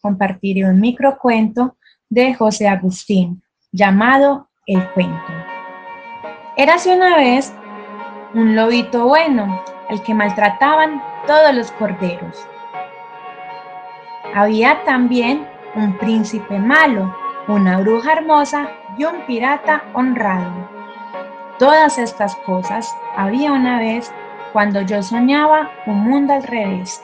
compartiré un microcuento de José Agustín llamado El cuento. Érase una vez un lobito bueno, al que maltrataban todos los corderos. Había también un príncipe malo, una bruja hermosa y un pirata honrado. Todas estas cosas había una vez cuando yo soñaba un mundo al revés.